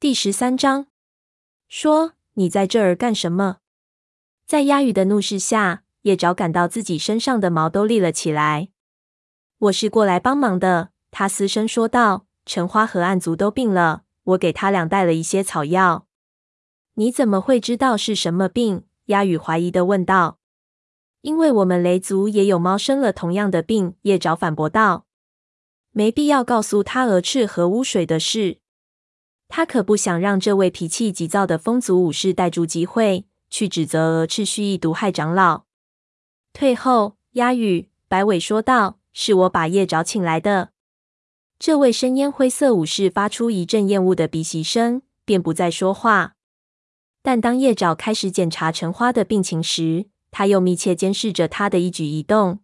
第十三章说：“你在这儿干什么？”在鸦羽的怒视下，叶爪感到自己身上的毛都立了起来。“我是过来帮忙的。”他嘶声说道。“橙花和暗族都病了，我给他俩带了一些草药。”“你怎么会知道是什么病？”鸦羽怀疑的问道。“因为我们雷族也有猫生了同样的病。”叶爪反驳道。“没必要告诉他鹅翅和污水的事。”他可不想让这位脾气急躁的风族武士逮住机会去指责鹅翅蓄意毒害长老。退后，鸦羽，白尾说道：“是我把叶爪请来的。”这位深烟灰色武士发出一阵厌恶的鼻息声，便不再说话。但当叶爪开始检查橙花的病情时，他又密切监视着他的一举一动。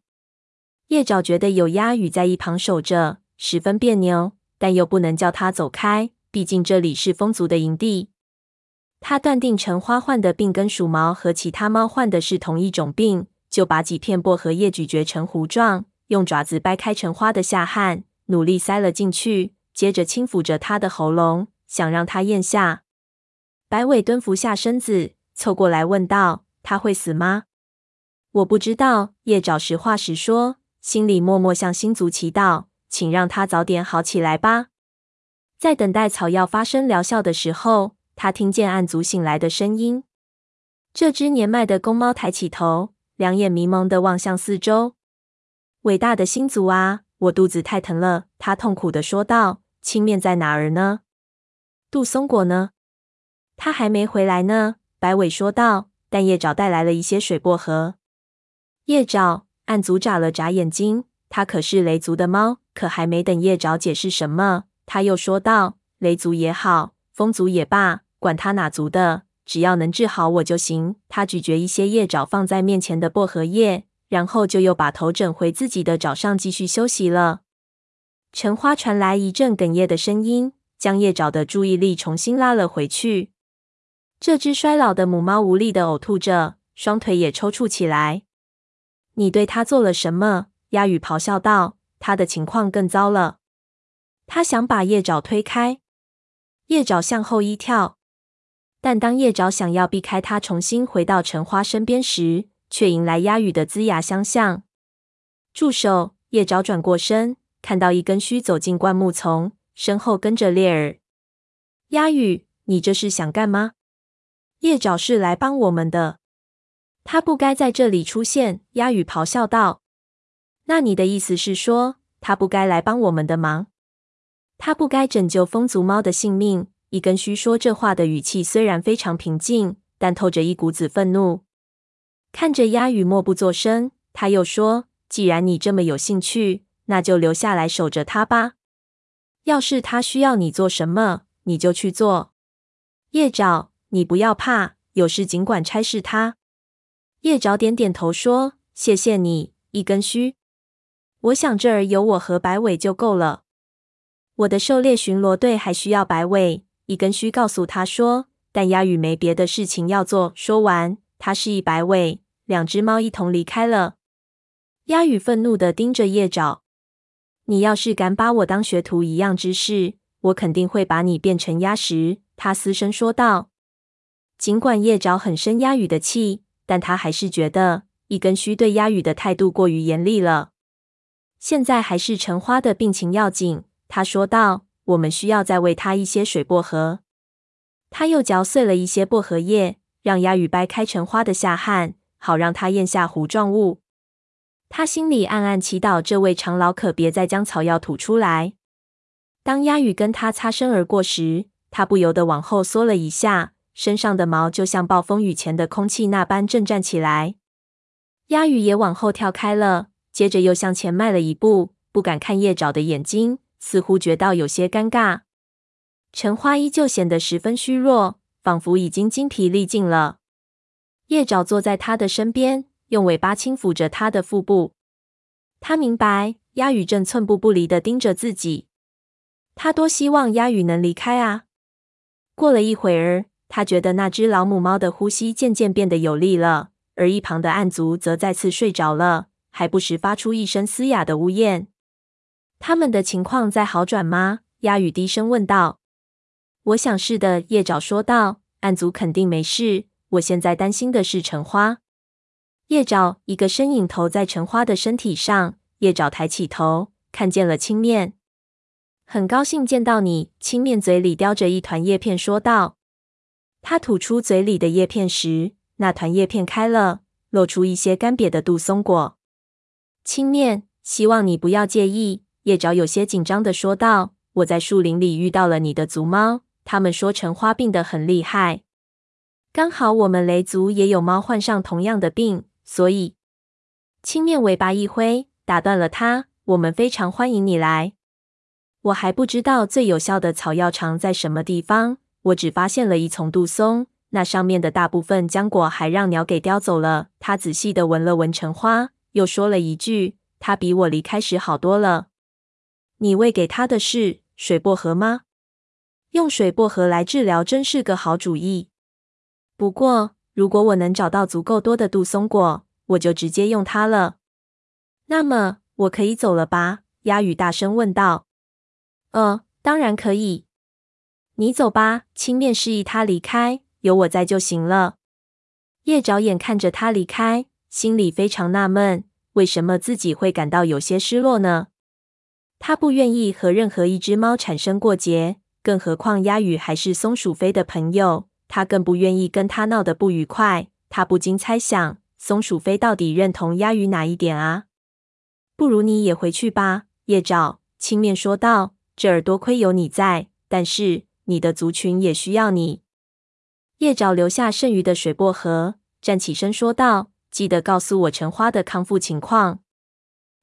叶爪觉得有鸦羽在一旁守着，十分别扭，但又不能叫他走开。毕竟这里是风族的营地，他断定橙花患的病跟鼠毛和其他猫患的是同一种病，就把几片薄荷叶咀嚼成糊状，用爪子掰开橙花的下颌，努力塞了进去，接着轻抚着他的喉咙，想让他咽下。白尾蹲伏下身子，凑过来问道：“他会死吗？”我不知道。叶爪实话实说，心里默默向星族祈祷，请让他早点好起来吧。在等待草药发生疗效的时候，他听见暗族醒来的声音。这只年迈的公猫抬起头，两眼迷蒙地望向四周。伟大的星族啊，我肚子太疼了，他痛苦地说道。青面在哪儿呢？杜松果呢？他还没回来呢。白尾说道。但叶爪带来了一些水薄荷。叶爪，暗族眨了眨眼睛。他可是雷族的猫。可还没等叶爪解释什么。他又说道：“雷族也好，风族也罢，管他哪族的，只要能治好我就行。”他咀嚼一些叶爪放在面前的薄荷叶，然后就又把头枕回自己的爪上继续休息了。橙花传来一阵哽咽的声音，将叶爪的注意力重新拉了回去。这只衰老的母猫无力地呕吐着，双腿也抽搐起来。“你对它做了什么？”鸦羽咆哮道，“它的情况更糟了。”他想把叶爪推开，叶爪向后一跳，但当叶爪想要避开他，重新回到橙花身边时，却迎来鸭羽的龇牙相向。住手！叶爪转过身，看到一根须走进灌木丛，身后跟着猎耳。鸦羽，你这是想干嘛？叶爪是来帮我们的，他不该在这里出现。鸭羽咆哮道：“那你的意思是说，他不该来帮我们的忙？”他不该拯救风族猫的性命。一根须说这话的语气虽然非常平静，但透着一股子愤怒。看着鸦羽默不作声，他又说：“既然你这么有兴趣，那就留下来守着他吧。要是他需要你做什么，你就去做。叶爪，你不要怕，有事尽管差事他。”叶爪点点头说：“谢谢你，一根须。我想这儿有我和白尾就够了。”我的狩猎巡逻队还需要白尾。一根须告诉他说，但鸦羽没别的事情要做。说完，他示意白尾，两只猫一同离开了。鸦羽愤怒地盯着叶爪：“你要是敢把我当学徒一样之事，我肯定会把你变成鸭食。”他嘶声说道。尽管叶爪很生鸭羽的气，但他还是觉得一根须对鸭羽的态度过于严厉了。现在还是橙花的病情要紧。他说道：“我们需要再喂它一些水薄荷。”他又嚼碎了一些薄荷叶，让鸦羽掰开橙花的下颌，好让它咽下糊状物。他心里暗暗祈祷，这位长老可别再将草药吐出来。当鸦羽跟他擦身而过时，他不由得往后缩了一下，身上的毛就像暴风雨前的空气那般震颤起来。鸦羽也往后跳开了，接着又向前迈了一步，不敢看叶爪的眼睛。似乎觉到有些尴尬，陈花依旧显得十分虚弱，仿佛已经精疲力尽了。叶爪坐在他的身边，用尾巴轻抚着他的腹部。他明白，鸦羽正寸步不离地盯着自己。他多希望鸦羽能离开啊！过了一会儿，他觉得那只老母猫的呼吸渐渐变得有力了，而一旁的暗族则再次睡着了，还不时发出一声嘶哑的呜咽。他们的情况在好转吗？鸦羽低声问道。我想是的，叶爪说道。暗族肯定没事，我现在担心的是橙花。叶爪一个身影投在橙花的身体上，叶爪抬起头，看见了青面。很高兴见到你，青面嘴里叼着一团叶片，说道。他吐出嘴里的叶片时，那团叶片开了，露出一些干瘪的杜松果。青面，希望你不要介意。叶爪有些紧张地说道。我在树林里遇到了你的族猫。他们说橙花病得很厉害，刚好我们雷族也有猫患上同样的病，所以青面尾巴一挥，打断了他。我们非常欢迎你来。我还不知道最有效的草药藏在什么地方，我只发现了一丛杜松，那上面的大部分浆果还让鸟给叼走了。他仔细地闻了闻橙花，又说了一句：“他比我离开时好多了。”你喂给他的是水薄荷吗？用水薄荷来治疗真是个好主意。不过，如果我能找到足够多的杜松果，我就直接用它了。那么，我可以走了吧？鸦羽大声问道。呃，当然可以。你走吧。青面示意他离开，有我在就行了。叶爪眼看着他离开，心里非常纳闷，为什么自己会感到有些失落呢？他不愿意和任何一只猫产生过节。更何况鸦羽还是松鼠飞的朋友，他更不愿意跟他闹得不愉快。他不禁猜想，松鼠飞到底认同鸭羽哪一点啊？不如你也回去吧，叶爪。青面说道：“这儿多亏有你在，但是你的族群也需要你。”叶爪留下剩余的水薄荷，站起身说道：“记得告诉我橙花的康复情况。”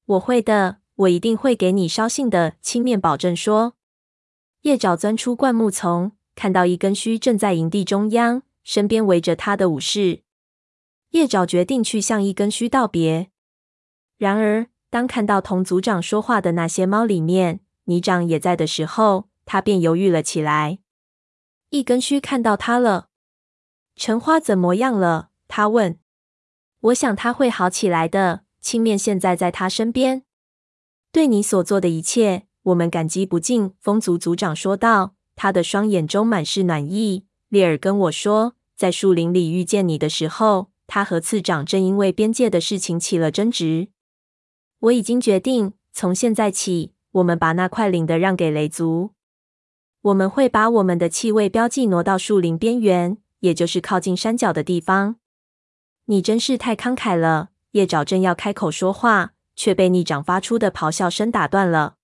我会的，我一定会给你捎信的。青面保证说。叶爪钻出灌木丛，看到一根须正在营地中央，身边围着他的武士。叶爪决定去向一根须道别。然而，当看到同族长说话的那些猫里面，泥长也在的时候，他便犹豫了起来。一根须看到他了。橙花怎么样了？他问。我想他会好起来的。青面现在在他身边。对你所做的一切。我们感激不尽，风族族长说道。他的双眼中满是暖意。列尔跟我说，在树林里遇见你的时候，他和次长正因为边界的事情起了争执。我已经决定，从现在起，我们把那块领地让给雷族。我们会把我们的气味标记挪到树林边缘，也就是靠近山脚的地方。你真是太慷慨了。叶爪正要开口说话，却被逆长发出的咆哮声打断了。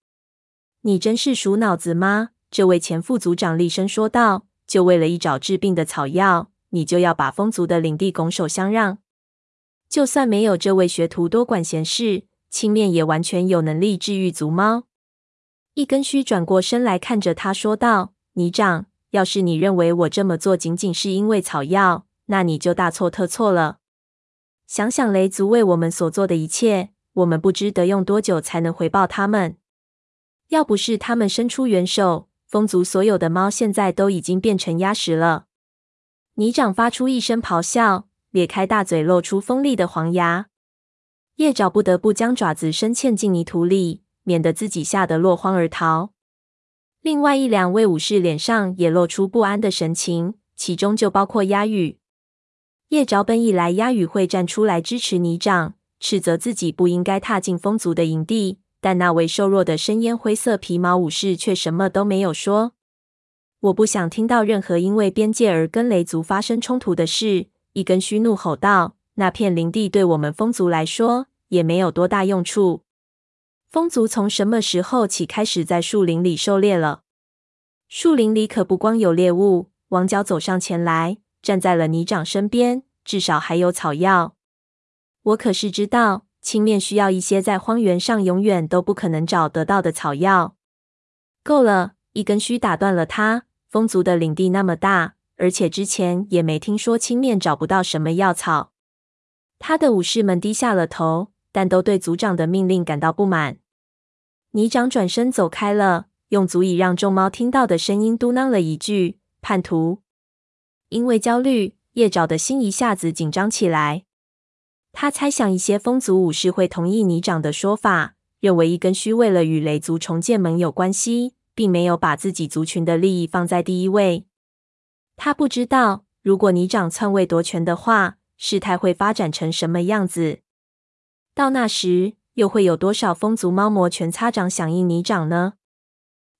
你真是鼠脑子吗？这位前副族长厉声说道：“就为了一找治病的草药，你就要把风族的领地拱手相让？就算没有这位学徒多管闲事，青面也完全有能力治愈族猫。”一根须转过身来看着他说道：“泥长，要是你认为我这么做仅仅是因为草药，那你就大错特错了。想想雷族为我们所做的一切，我们不知得用多久才能回报他们。”要不是他们伸出援手，风族所有的猫现在都已经变成鸭食了。泥掌发出一声咆哮，咧开大嘴，露出锋利的黄牙。叶爪不得不将爪子深嵌进泥土里，免得自己吓得落荒而逃。另外一两位武士脸上也露出不安的神情，其中就包括鸦羽。叶爪本以来鸦羽会站出来支持泥掌，斥责自己不应该踏进风族的营地。但那位瘦弱的深烟灰色皮毛武士却什么都没有说。我不想听到任何因为边界而跟雷族发生冲突的事。一根须怒吼道：“那片林地对我们风族来说也没有多大用处。风族从什么时候起开始在树林里狩猎了？树林里可不光有猎物。”王角走上前来，站在了泥长身边。至少还有草药。我可是知道。青面需要一些在荒原上永远都不可能找得到的草药。够了！一根须打断了他。风族的领地那么大，而且之前也没听说青面找不到什么药草。他的武士们低下了头，但都对族长的命令感到不满。泥长转身走开了，用足以让众猫听到的声音嘟囔了一句：“叛徒。”因为焦虑，叶爪的心一下子紧张起来。他猜想一些风族武士会同意泥长的说法，认为一根须为了与雷族重建盟有关系，并没有把自己族群的利益放在第一位。他不知道，如果泥长篡位夺权的话，事态会发展成什么样子。到那时，又会有多少风族猫摩拳擦掌响应泥长呢？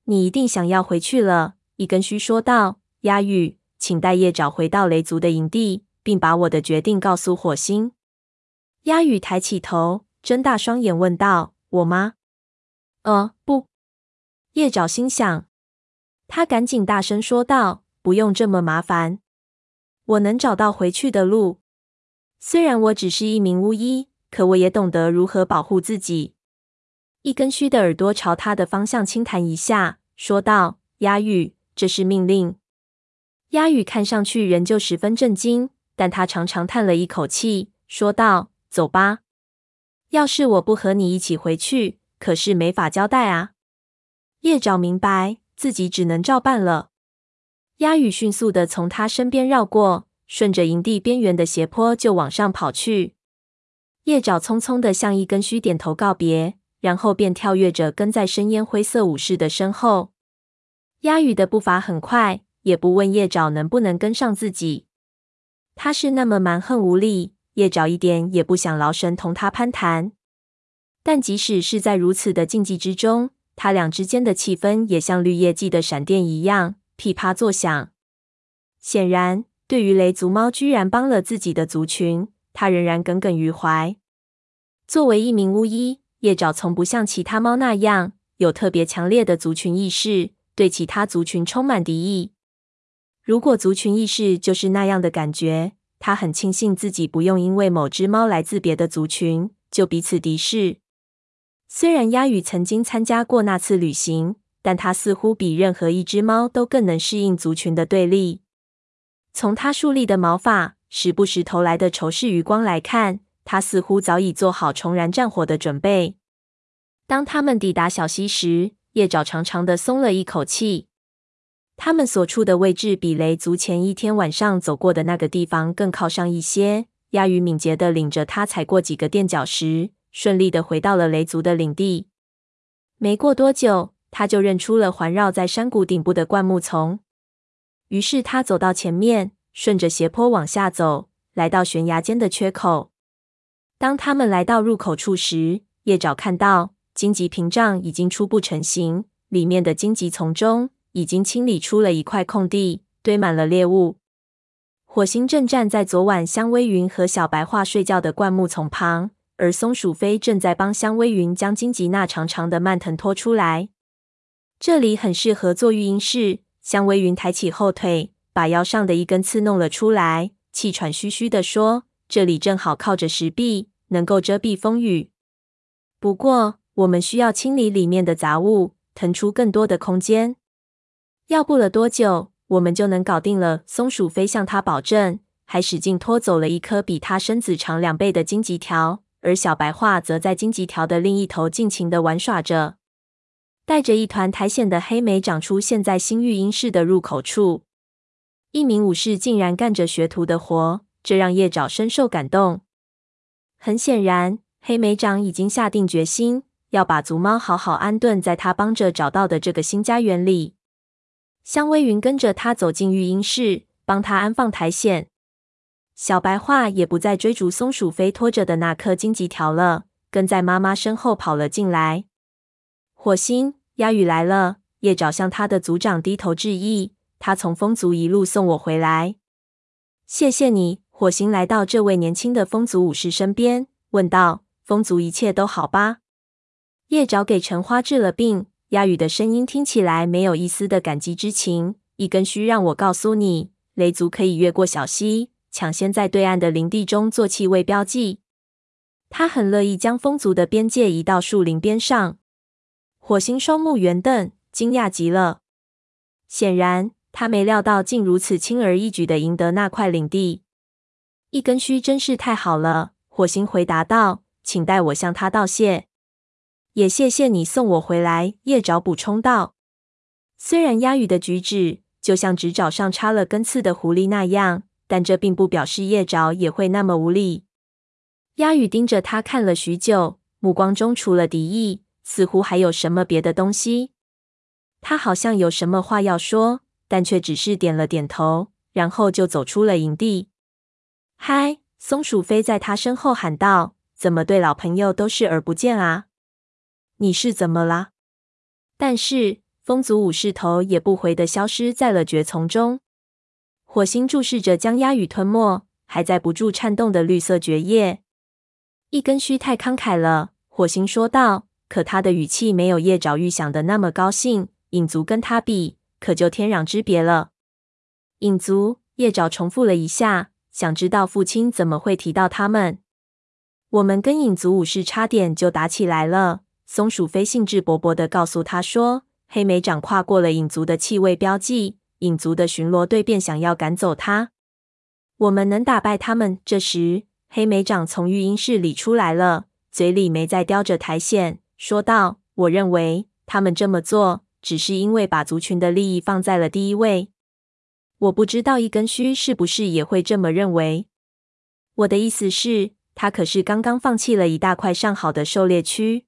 你一定想要回去了，一根须说道。鸦羽，请带叶爪回到雷族的营地，并把我的决定告诉火星。鸦羽抬起头，睁大双眼问道：“我吗？”“呃，不。”叶爪心想。他赶紧大声说道：“不用这么麻烦，我能找到回去的路。虽然我只是一名巫医，可我也懂得如何保护自己。”一根须的耳朵朝他的方向轻弹一下，说道：“鸦羽，这是命令。”鸦羽看上去仍旧十分震惊，但他长长叹了一口气，说道：“走吧。要是我不和你一起回去，可是没法交代啊。”叶爪明白自己只能照办了。鸦羽迅速的从他身边绕过，顺着营地边缘的斜坡就往上跑去。叶爪匆匆的向一根须点头告别，然后便跳跃着跟在深烟灰色武士的身后。鸦羽的步伐很快。也不问叶爪能不能跟上自己，他是那么蛮横无理，叶爪一点也不想劳神同他攀谈。但即使是在如此的竞技之中，他俩之间的气氛也像绿叶季的闪电一样噼啪作响。显然，对于雷族猫居然帮了自己的族群，他仍然耿耿于怀。作为一名巫医，叶爪从不像其他猫那样有特别强烈的族群意识，对其他族群充满敌意。如果族群意识就是那样的感觉，他很庆幸自己不用因为某只猫来自别的族群就彼此敌视。虽然鸦羽曾经参加过那次旅行，但他似乎比任何一只猫都更能适应族群的对立。从他竖立的毛发、时不时投来的仇视余光来看，他似乎早已做好重燃战火的准备。当他们抵达小溪时，叶爪长长的松了一口气。他们所处的位置比雷族前一天晚上走过的那个地方更靠上一些。鸦羽敏捷地领着他踩过几个垫脚石，顺利地回到了雷族的领地。没过多久，他就认出了环绕在山谷顶部的灌木丛。于是他走到前面，顺着斜坡往下走，来到悬崖间的缺口。当他们来到入口处时，叶爪看到荆棘屏障已经初步成型，里面的荆棘丛中。已经清理出了一块空地，堆满了猎物。火星正站在昨晚香薇云和小白桦睡觉的灌木丛旁，而松鼠飞正在帮香薇云将荆棘那长长的蔓藤拖出来。这里很适合做育婴室。香薇云抬起后腿，把腰上的一根刺弄了出来，气喘吁吁地说：“这里正好靠着石壁，能够遮蔽风雨。不过，我们需要清理里面的杂物，腾出更多的空间。”要不了多久，我们就能搞定了。松鼠飞向他保证，还使劲拖走了一棵比他身子长两倍的荆棘条，而小白桦则在荆棘条的另一头尽情的玩耍着。带着一团苔藓的黑莓长出现在新育婴室的入口处。一名武士竟然干着学徒的活，这让叶爪深受感动。很显然，黑莓长已经下定决心要把族猫好好安顿在他帮着找到的这个新家园里。香薇云跟着他走进育婴室，帮他安放苔藓。小白桦也不再追逐松鼠飞拖着的那颗荆棘条了，跟在妈妈身后跑了进来。火星，鸦羽来了。叶爪向他的族长低头致意。他从风族一路送我回来，谢谢你。火星来到这位年轻的风族武士身边，问道：“风族一切都好吧？”叶爪给橙花治了病。鸦羽的声音听起来没有一丝的感激之情。一根须让我告诉你，雷族可以越过小溪，抢先在对岸的林地中做气味标记。他很乐意将风族的边界移到树林边上。火星双目圆瞪，惊讶极了。显然，他没料到竟如此轻而易举地赢得那块领地。一根须真是太好了，火星回答道：“请代我向他道谢。”也谢谢你送我回来，叶爪补充道。虽然鸦羽的举止就像直爪上插了根刺的狐狸那样，但这并不表示叶爪也会那么无力。鸦羽盯着他看了许久，目光中除了敌意，似乎还有什么别的东西。他好像有什么话要说，但却只是点了点头，然后就走出了营地。嗨，松鼠飞在他身后喊道：“怎么对老朋友都视而不见啊？你是怎么啦？”但是风族武士头也不回地消失在了蕨丛中。火星注视着将鸦羽吞没、还在不住颤动的绿色蕨叶。一根须太慷慨了，火星说道。可他的语气没有叶爪预想的那么高兴。影族跟他比，可就天壤之别了。影族，叶爪重复了一下，想知道父亲怎么会提到他们。我们跟影族武士差点就打起来了。松鼠飞兴致勃勃地告诉他说：“黑莓长跨过了影族的气味标记，影族的巡逻队便想要赶走他。我们能打败他们。”这时，黑莓长从育婴室里出来了，嘴里没再叼着苔藓，说道：“我认为他们这么做，只是因为把族群的利益放在了第一位。我不知道一根须是不是也会这么认为。我的意思是，他可是刚刚放弃了一大块上好的狩猎区。”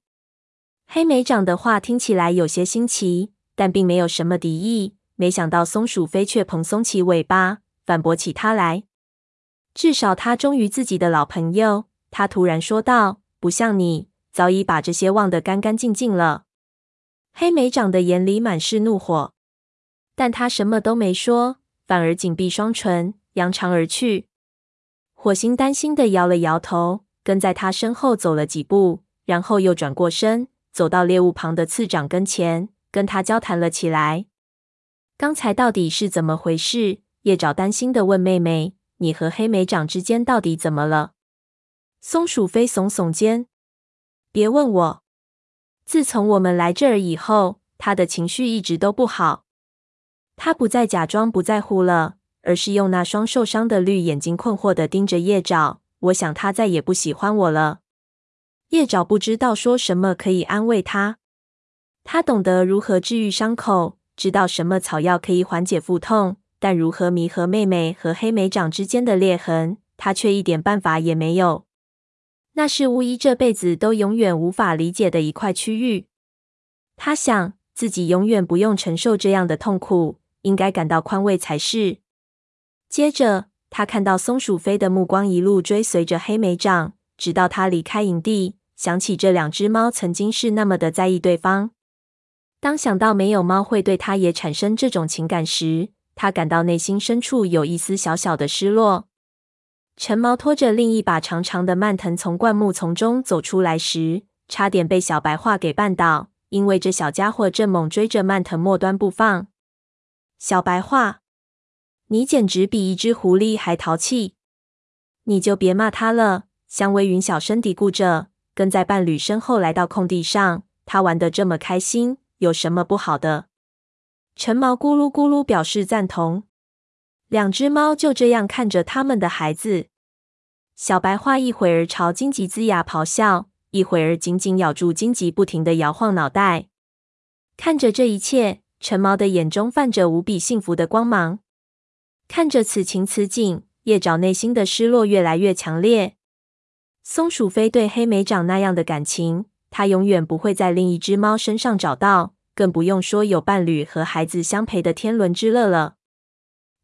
黑莓长的话听起来有些新奇，但并没有什么敌意。没想到松鼠飞却蓬松起尾巴，反驳起他来。至少他忠于自己的老朋友。他突然说道：“不像你，早已把这些忘得干干净净了。”黑莓长的眼里满是怒火，但他什么都没说，反而紧闭双唇，扬长而去。火星担心的摇了摇头，跟在他身后走了几步，然后又转过身。走到猎物旁的次长跟前，跟他交谈了起来。刚才到底是怎么回事？叶爪担心的问妹妹：“你和黑莓长之间到底怎么了？”松鼠飞耸耸肩：“别问我。自从我们来这儿以后，他的情绪一直都不好。他不再假装不在乎了，而是用那双受伤的绿眼睛困惑的盯着叶爪。我想他再也不喜欢我了。”叶爪不知道说什么可以安慰他。他懂得如何治愈伤口，知道什么草药可以缓解腹痛，但如何弥合妹妹和黑莓长之间的裂痕，他却一点办法也没有。那是巫医这辈子都永远无法理解的一块区域。他想自己永远不用承受这样的痛苦，应该感到宽慰才是。接着，他看到松鼠飞的目光一路追随着黑莓长，直到他离开营地。想起这两只猫曾经是那么的在意对方，当想到没有猫会对它也产生这种情感时，他感到内心深处有一丝小小的失落。橙毛拖着另一把长长的蔓藤从灌木丛中走出来时，差点被小白话给绊倒，因为这小家伙正猛追着蔓藤末端不放。小白话，你简直比一只狐狸还淘气！你就别骂他了。香微云小声嘀咕着。跟在伴侣身后来到空地上，他玩得这么开心，有什么不好的？陈毛咕噜咕噜表示赞同。两只猫就这样看着他们的孩子。小白花一会儿朝荆棘龇牙咆哮，一会儿紧紧咬住荆棘，不停地摇晃脑袋。看着这一切，陈毛的眼中泛着无比幸福的光芒。看着此情此景，叶爪内心的失落越来越强烈。松鼠飞对黑莓长那样的感情，它永远不会在另一只猫身上找到，更不用说有伴侣和孩子相陪的天伦之乐了。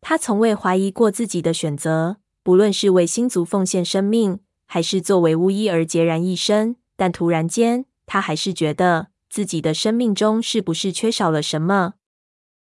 它从未怀疑过自己的选择，不论是为星族奉献生命，还是作为巫医而孑然一身。但突然间，它还是觉得自己的生命中是不是缺少了什么？